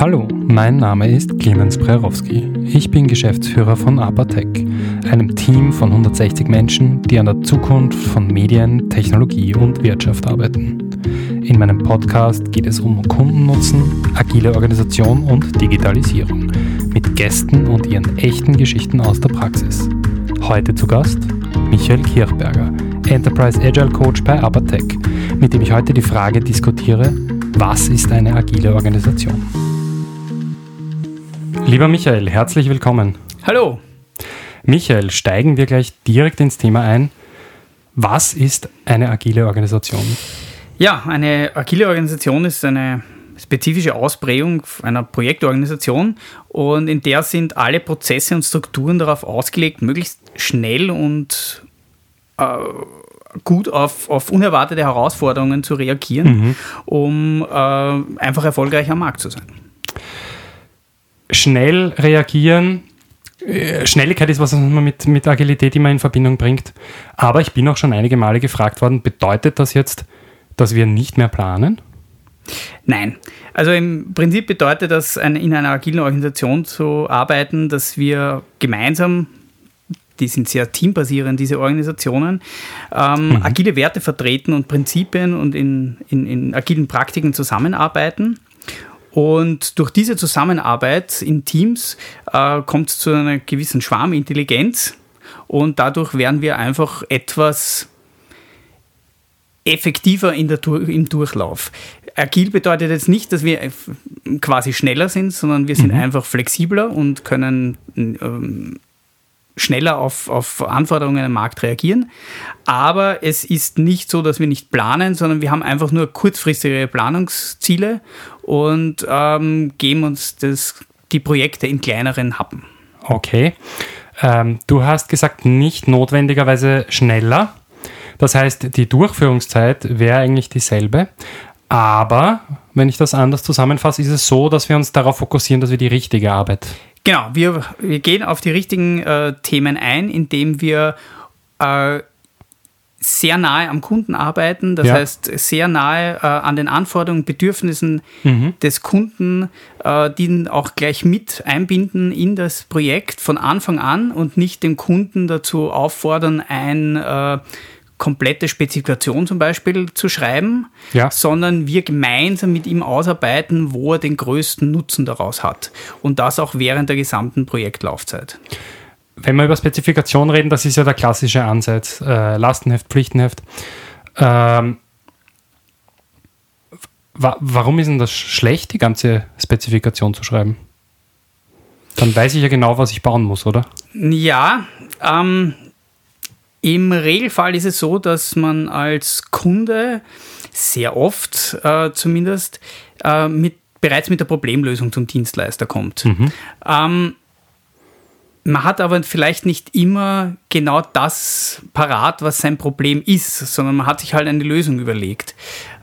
Hallo, mein Name ist Clemens Prerowski. Ich bin Geschäftsführer von Apatec, einem Team von 160 Menschen, die an der Zukunft von Medien, Technologie und Wirtschaft arbeiten. In meinem Podcast geht es um Kundennutzen, agile Organisation und Digitalisierung mit Gästen und ihren echten Geschichten aus der Praxis. Heute zu Gast Michael Kirchberger, Enterprise Agile Coach bei Apatec, mit dem ich heute die Frage diskutiere, was ist eine agile Organisation? Lieber Michael, herzlich willkommen. Hallo. Michael, steigen wir gleich direkt ins Thema ein. Was ist eine agile Organisation? Ja, eine agile Organisation ist eine spezifische Ausprägung einer Projektorganisation und in der sind alle Prozesse und Strukturen darauf ausgelegt, möglichst schnell und äh, gut auf, auf unerwartete Herausforderungen zu reagieren, mhm. um äh, einfach erfolgreich am Markt zu sein. Schnell reagieren, äh, Schnelligkeit ist was, was man mit, mit Agilität immer in Verbindung bringt. Aber ich bin auch schon einige Male gefragt worden, bedeutet das jetzt, dass wir nicht mehr planen? Nein. Also im Prinzip bedeutet das, in einer agilen Organisation zu arbeiten, dass wir gemeinsam die sind sehr teambasierend, diese Organisationen, ähm, mhm. agile Werte vertreten und Prinzipien und in, in, in agilen Praktiken zusammenarbeiten. Und durch diese Zusammenarbeit in Teams äh, kommt es zu einer gewissen Schwarmintelligenz und dadurch werden wir einfach etwas effektiver in der, im Durchlauf. Agil bedeutet jetzt nicht, dass wir quasi schneller sind, sondern wir sind mhm. einfach flexibler und können ähm, schneller auf, auf Anforderungen am Markt reagieren. Aber es ist nicht so, dass wir nicht planen, sondern wir haben einfach nur kurzfristige Planungsziele und ähm, geben uns das, die Projekte in kleineren Happen. Okay. Ähm, du hast gesagt, nicht notwendigerweise schneller. Das heißt, die Durchführungszeit wäre eigentlich dieselbe. Aber, wenn ich das anders zusammenfasse, ist es so, dass wir uns darauf fokussieren, dass wir die richtige Arbeit Genau, wir, wir gehen auf die richtigen äh, Themen ein, indem wir äh, sehr nahe am Kunden arbeiten, das ja. heißt sehr nahe äh, an den Anforderungen, Bedürfnissen mhm. des Kunden, äh, die auch gleich mit einbinden in das Projekt von Anfang an und nicht den Kunden dazu auffordern, ein äh, komplette Spezifikation zum Beispiel zu schreiben, ja. sondern wir gemeinsam mit ihm ausarbeiten, wo er den größten Nutzen daraus hat. Und das auch während der gesamten Projektlaufzeit. Wenn wir über Spezifikation reden, das ist ja der klassische Ansatz. Äh, Lastenheft, Pflichtenheft. Ähm, wa warum ist denn das schlecht, die ganze Spezifikation zu schreiben? Dann weiß ich ja genau, was ich bauen muss, oder? Ja, ähm, im Regelfall ist es so, dass man als Kunde sehr oft äh, zumindest äh, mit, bereits mit der Problemlösung zum Dienstleister kommt. Mhm. Ähm, man hat aber vielleicht nicht immer genau das parat, was sein Problem ist, sondern man hat sich halt eine Lösung überlegt.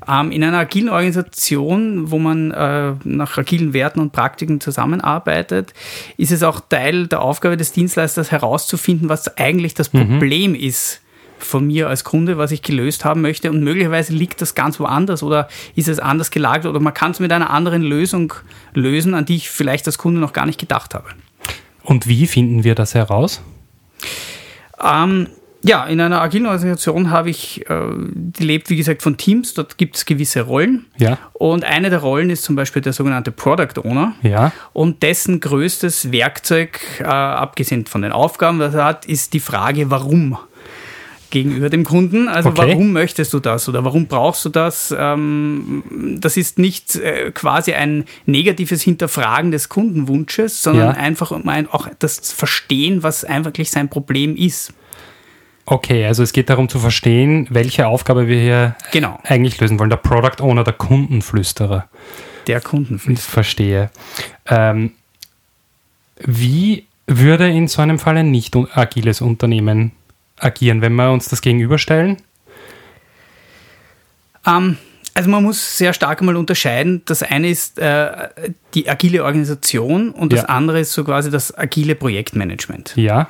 Ähm, in einer agilen Organisation, wo man äh, nach agilen Werten und Praktiken zusammenarbeitet, ist es auch Teil der Aufgabe des Dienstleisters herauszufinden, was eigentlich das mhm. Problem ist von mir als Kunde, was ich gelöst haben möchte. Und möglicherweise liegt das ganz woanders oder ist es anders gelagert oder man kann es mit einer anderen Lösung lösen, an die ich vielleicht als Kunde noch gar nicht gedacht habe. Und wie finden wir das heraus? Ähm, ja, in einer agilen Organisation habe ich, äh, die lebt wie gesagt von Teams, dort gibt es gewisse Rollen. Ja. Und eine der Rollen ist zum Beispiel der sogenannte Product Owner. Ja. Und dessen größtes Werkzeug, äh, abgesehen von den Aufgaben, was er hat, ist die Frage, warum gegenüber dem Kunden. Also okay. warum möchtest du das oder warum brauchst du das? Ähm, das ist nicht äh, quasi ein negatives Hinterfragen des Kundenwunsches, sondern ja. einfach um ein, auch das Verstehen, was einfach sein Problem ist. Okay, also es geht darum zu verstehen, welche Aufgabe wir hier genau. eigentlich lösen wollen. Der Product Owner, der Kundenflüsterer. Der Kundenflüsterer. Ich verstehe. Ähm, wie würde in so einem Fall ein nicht agiles Unternehmen agieren, wenn wir uns das gegenüberstellen? Ähm, also man muss sehr stark einmal unterscheiden. Das eine ist äh, die agile Organisation und das ja. andere ist so quasi das agile Projektmanagement. Ja.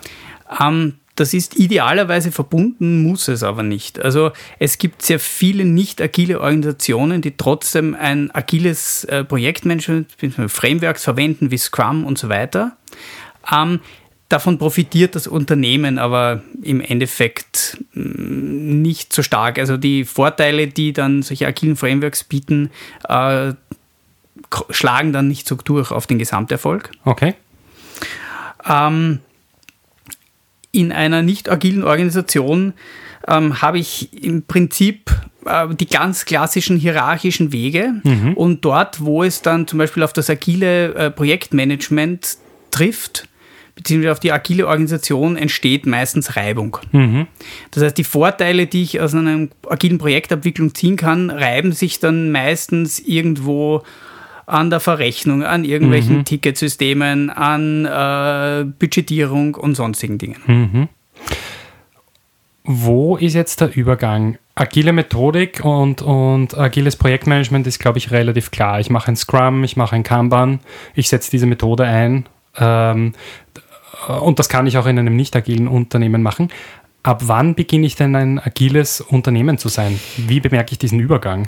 Ähm, das ist idealerweise verbunden, muss es aber nicht. Also es gibt sehr viele nicht agile Organisationen, die trotzdem ein agiles äh, Projektmanagement, Frameworks verwenden wie Scrum und so weiter. Ähm, davon profitiert das Unternehmen aber im Endeffekt mm, nicht so stark. Also die Vorteile, die dann solche agilen Frameworks bieten, äh, schlagen dann nicht so durch auf den Gesamterfolg. Okay. Ähm, in einer nicht agilen Organisation ähm, habe ich im Prinzip äh, die ganz klassischen hierarchischen Wege mhm. und dort, wo es dann zum Beispiel auf das agile äh, Projektmanagement trifft, beziehungsweise auf die agile Organisation entsteht meistens Reibung. Mhm. Das heißt, die Vorteile, die ich aus einer agilen Projektabwicklung ziehen kann, reiben sich dann meistens irgendwo an der Verrechnung, an irgendwelchen mhm. Ticketsystemen, an äh, Budgetierung und sonstigen Dingen. Mhm. Wo ist jetzt der Übergang? Agile Methodik und, und agiles Projektmanagement ist, glaube ich, relativ klar. Ich mache ein Scrum, ich mache ein Kanban, ich setze diese Methode ein. Ähm, und das kann ich auch in einem nicht agilen Unternehmen machen. Ab wann beginne ich denn ein agiles Unternehmen zu sein? Wie bemerke ich diesen Übergang?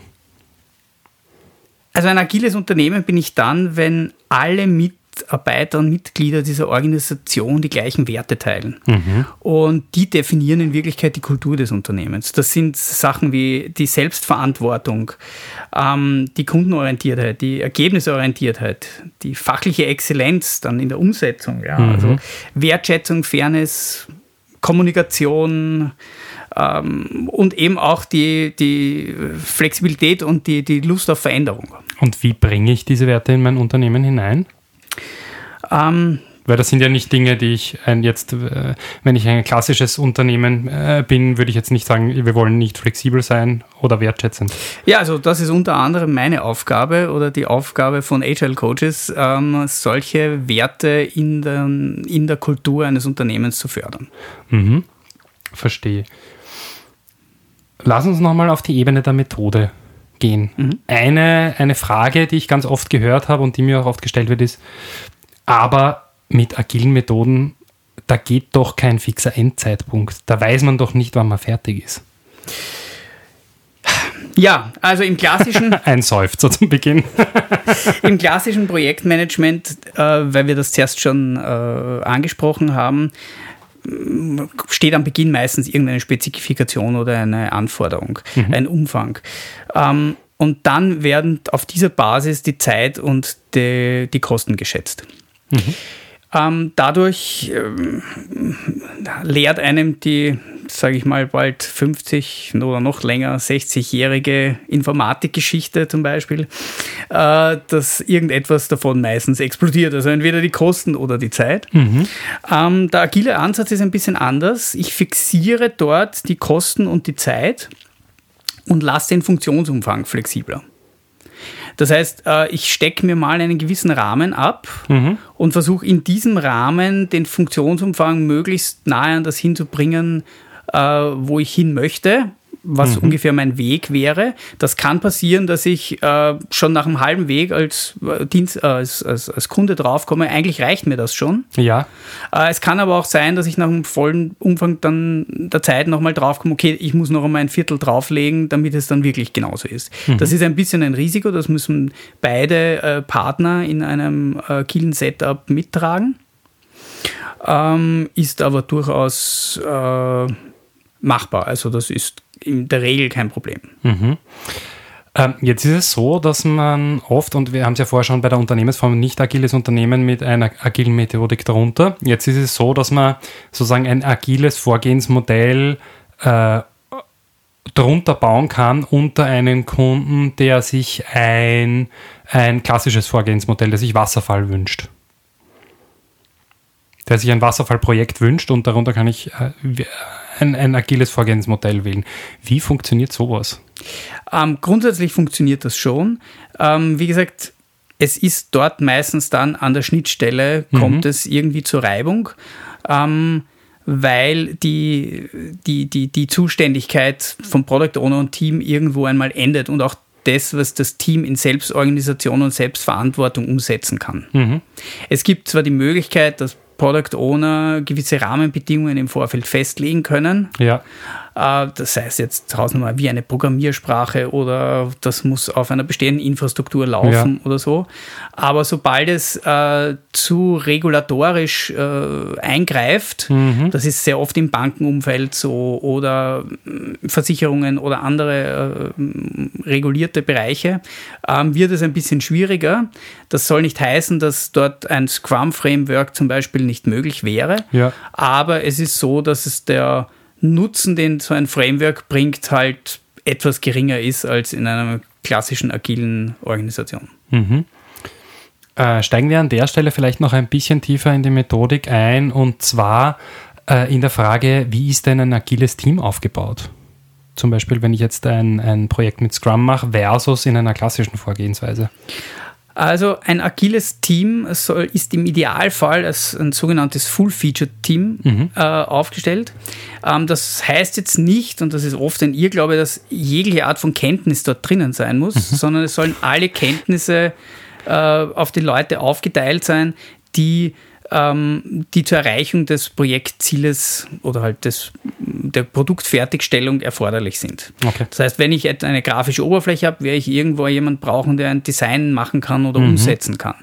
Also ein agiles Unternehmen bin ich dann, wenn alle Mitarbeiter und Mitglieder dieser Organisation die gleichen Werte teilen. Mhm. Und die definieren in Wirklichkeit die Kultur des Unternehmens. Das sind Sachen wie die Selbstverantwortung, ähm, die Kundenorientiertheit, die Ergebnisorientiertheit, die fachliche Exzellenz dann in der Umsetzung. Ja. Mhm. Also Wertschätzung, Fairness, Kommunikation, und eben auch die, die Flexibilität und die, die Lust auf Veränderung. Und wie bringe ich diese Werte in mein Unternehmen hinein? Ähm, weil das sind ja nicht Dinge, die ich ein jetzt, äh, wenn ich ein klassisches Unternehmen äh, bin, würde ich jetzt nicht sagen, wir wollen nicht flexibel sein oder wertschätzend. Ja, also das ist unter anderem meine Aufgabe oder die Aufgabe von Agile Coaches, ähm, solche Werte in der, in der Kultur eines Unternehmens zu fördern. Mhm. Verstehe. Lass uns nochmal auf die Ebene der Methode gehen. Mhm. Eine, eine Frage, die ich ganz oft gehört habe und die mir auch oft gestellt wird, ist, aber mit agilen Methoden, da geht doch kein fixer Endzeitpunkt. Da weiß man doch nicht, wann man fertig ist. Ja, also im klassischen. Ein Seufzer zum Beginn. Im klassischen Projektmanagement, äh, weil wir das zuerst schon äh, angesprochen haben, steht am Beginn meistens irgendeine Spezifikation oder eine Anforderung, mhm. ein Umfang. Ähm, und dann werden auf dieser Basis die Zeit und die, die Kosten geschätzt. Mhm. Ähm, dadurch ähm, lehrt einem die sage ich mal, bald 50 oder noch länger, 60-jährige Informatikgeschichte zum Beispiel, äh, dass irgendetwas davon meistens explodiert. Also entweder die Kosten oder die Zeit. Mhm. Ähm, der agile Ansatz ist ein bisschen anders. Ich fixiere dort die Kosten und die Zeit und lasse den Funktionsumfang flexibler. Das heißt, äh, ich stecke mir mal einen gewissen Rahmen ab mhm. und versuche in diesem Rahmen den Funktionsumfang möglichst nahe an das hinzubringen, äh, wo ich hin möchte, was mhm. ungefähr mein Weg wäre. Das kann passieren, dass ich äh, schon nach einem halben Weg als, äh, Dienst, äh, als, als, als, Kunde draufkomme. Eigentlich reicht mir das schon. Ja. Äh, es kann aber auch sein, dass ich nach einem vollen Umfang dann der Zeit nochmal draufkomme, okay, ich muss noch einmal ein Viertel drauflegen, damit es dann wirklich genauso ist. Mhm. Das ist ein bisschen ein Risiko, das müssen beide äh, Partner in einem äh, Killen Setup mittragen. Ähm, ist aber durchaus äh, machbar. Also das ist in der Regel kein Problem. Mhm. Ähm, jetzt ist es so, dass man oft, und wir haben es ja vorher schon bei der Unternehmensform, nicht agiles Unternehmen mit einer agilen Methodik darunter. Jetzt ist es so, dass man sozusagen ein agiles Vorgehensmodell äh, drunter bauen kann unter einen Kunden, der sich ein, ein klassisches Vorgehensmodell, der sich Wasserfall wünscht der sich ein Wasserfallprojekt wünscht und darunter kann ich äh, ein, ein agiles Vorgehensmodell wählen. Wie funktioniert sowas? Ähm, grundsätzlich funktioniert das schon. Ähm, wie gesagt, es ist dort meistens dann an der Schnittstelle, kommt mhm. es irgendwie zur Reibung. Ähm, weil die, die, die, die Zuständigkeit von Product Owner und Team irgendwo einmal endet und auch das, was das Team in Selbstorganisation und Selbstverantwortung umsetzen kann. Mhm. Es gibt zwar die Möglichkeit, dass Product Owner gewisse Rahmenbedingungen im Vorfeld festlegen können. Ja. Äh, das heißt jetzt Hausnummer wie eine Programmiersprache oder das muss auf einer bestehenden Infrastruktur laufen ja. oder so. Aber sobald es äh, zu regulatorisch äh, eingreift, mhm. das ist sehr oft im Bankenumfeld so oder äh, Versicherungen oder andere äh, regulierte Bereiche, ähm, wird es ein bisschen schwieriger. Das soll nicht heißen, dass dort ein Scrum-Framework zum Beispiel nicht möglich wäre, ja. aber es ist so, dass es der Nutzen, den so ein Framework bringt, halt etwas geringer ist als in einer klassischen agilen Organisation. Mhm. Äh, steigen wir an der Stelle vielleicht noch ein bisschen tiefer in die Methodik ein und zwar äh, in der Frage, wie ist denn ein agiles Team aufgebaut? Zum Beispiel, wenn ich jetzt ein, ein Projekt mit Scrum mache versus in einer klassischen Vorgehensweise. Also ein agiles Team soll, ist im Idealfall als ein sogenanntes Full-Featured-Team mhm. äh, aufgestellt. Ähm, das heißt jetzt nicht, und das ist oft ein Irrglaube, dass jegliche Art von Kenntnis dort drinnen sein muss, mhm. sondern es sollen alle Kenntnisse äh, auf die Leute aufgeteilt sein, die ähm, die zur Erreichung des Projektzieles oder halt des, der Produktfertigstellung erforderlich sind. Okay. Das heißt, wenn ich eine grafische Oberfläche habe, werde ich irgendwo jemanden brauchen, der ein Design machen kann oder mhm. umsetzen kann.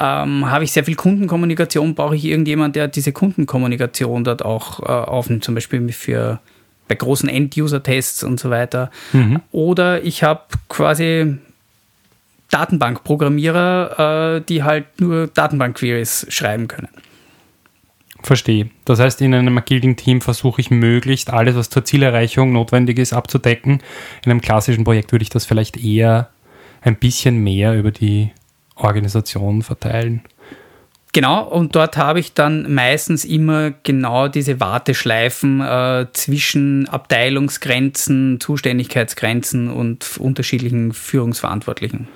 Ähm, habe ich sehr viel Kundenkommunikation, brauche ich irgendjemanden, der diese Kundenkommunikation dort auch äh, aufnimmt, zum Beispiel für bei großen End-User-Tests und so weiter. Mhm. Oder ich habe quasi Datenbankprogrammierer, äh, die halt nur Datenbankqueries schreiben können. Verstehe. Das heißt, in einem agilen Team versuche ich möglichst alles, was zur Zielerreichung notwendig ist, abzudecken. In einem klassischen Projekt würde ich das vielleicht eher ein bisschen mehr über die Organisation verteilen. Genau, und dort habe ich dann meistens immer genau diese Warteschleifen äh, zwischen Abteilungsgrenzen, Zuständigkeitsgrenzen und unterschiedlichen Führungsverantwortlichen.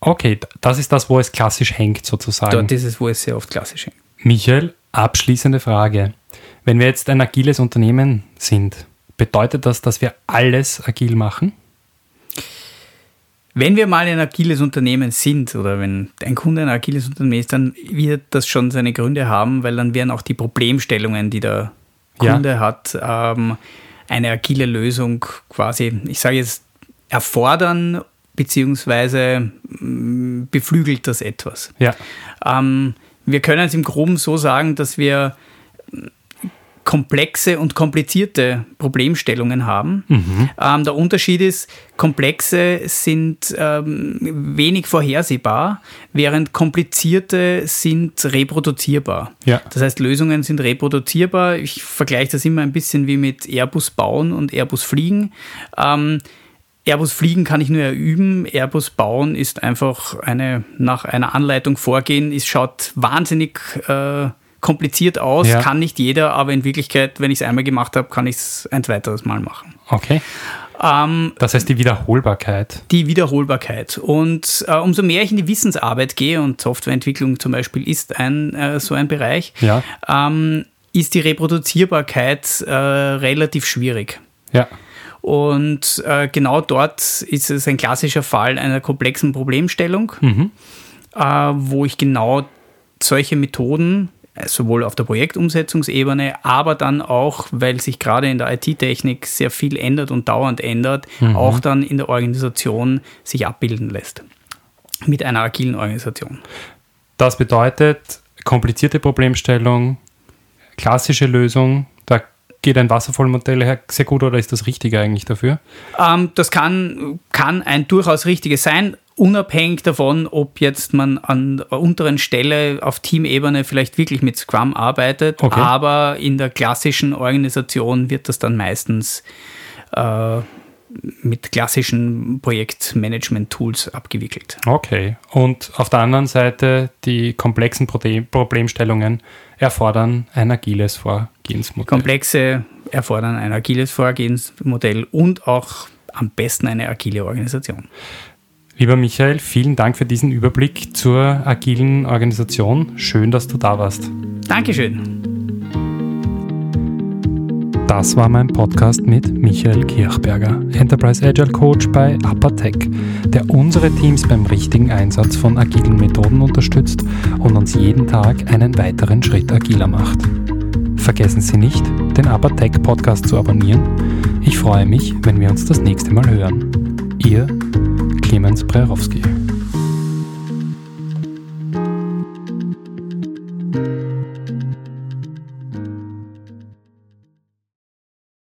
Okay, das ist das, wo es klassisch hängt sozusagen. Dort ist es, wo es sehr oft klassisch hängt. Michael, abschließende Frage. Wenn wir jetzt ein agiles Unternehmen sind, bedeutet das, dass wir alles agil machen? Wenn wir mal ein agiles Unternehmen sind oder wenn ein Kunde ein agiles Unternehmen ist, dann wird das schon seine Gründe haben, weil dann werden auch die Problemstellungen, die der Kunde ja. hat, ähm, eine agile Lösung quasi, ich sage jetzt, erfordern beziehungsweise mm, beflügelt das etwas. Ja. Ähm, wir können es im Groben so sagen, dass wir komplexe und komplizierte Problemstellungen haben. Mhm. Ähm, der Unterschied ist, komplexe sind ähm, wenig vorhersehbar, während komplizierte sind reproduzierbar. Ja. Das heißt, Lösungen sind reproduzierbar. Ich vergleiche das immer ein bisschen wie mit Airbus bauen und Airbus fliegen. Ähm, Airbus fliegen kann ich nur üben. Airbus bauen ist einfach eine, nach einer Anleitung vorgehen. Es schaut wahnsinnig äh, kompliziert aus, ja. kann nicht jeder, aber in Wirklichkeit, wenn ich es einmal gemacht habe, kann ich es ein weiteres Mal machen. Okay. Ähm, das heißt die Wiederholbarkeit. Die Wiederholbarkeit. Und äh, umso mehr ich in die Wissensarbeit gehe, und Softwareentwicklung zum Beispiel ist ein, äh, so ein Bereich, ja. ähm, ist die Reproduzierbarkeit äh, relativ schwierig. Ja. Und äh, genau dort ist es ein klassischer Fall einer komplexen Problemstellung, mhm. äh, wo ich genau solche Methoden äh, sowohl auf der Projektumsetzungsebene, aber dann auch, weil sich gerade in der IT-Technik sehr viel ändert und dauernd ändert, mhm. auch dann in der Organisation sich abbilden lässt. Mit einer agilen Organisation. Das bedeutet, komplizierte Problemstellung, klassische Lösung, geht ein Wasserfallmodell sehr gut oder ist das Richtige eigentlich dafür? Ähm, das kann, kann ein durchaus richtiges sein, unabhängig davon, ob jetzt man an der unteren Stelle auf Teamebene vielleicht wirklich mit Scrum arbeitet, okay. aber in der klassischen Organisation wird das dann meistens äh, mit klassischen Projektmanagement-Tools abgewickelt. Okay. Und auf der anderen Seite die komplexen Problemstellungen erfordern ein agiles Vorgehensmodell. Komplexe erfordern ein agiles Vorgehensmodell und auch am besten eine agile Organisation. Lieber Michael, vielen Dank für diesen Überblick zur agilen Organisation. Schön, dass du da warst. Dankeschön. Das war mein Podcast mit Michael Kirchberger, Enterprise Agile Coach bei Apatech, der unsere Teams beim richtigen Einsatz von agilen Methoden unterstützt und uns jeden Tag einen weiteren Schritt agiler macht. Vergessen Sie nicht, den Apatech Podcast zu abonnieren. Ich freue mich, wenn wir uns das nächste Mal hören. Ihr Clemens Brerowski.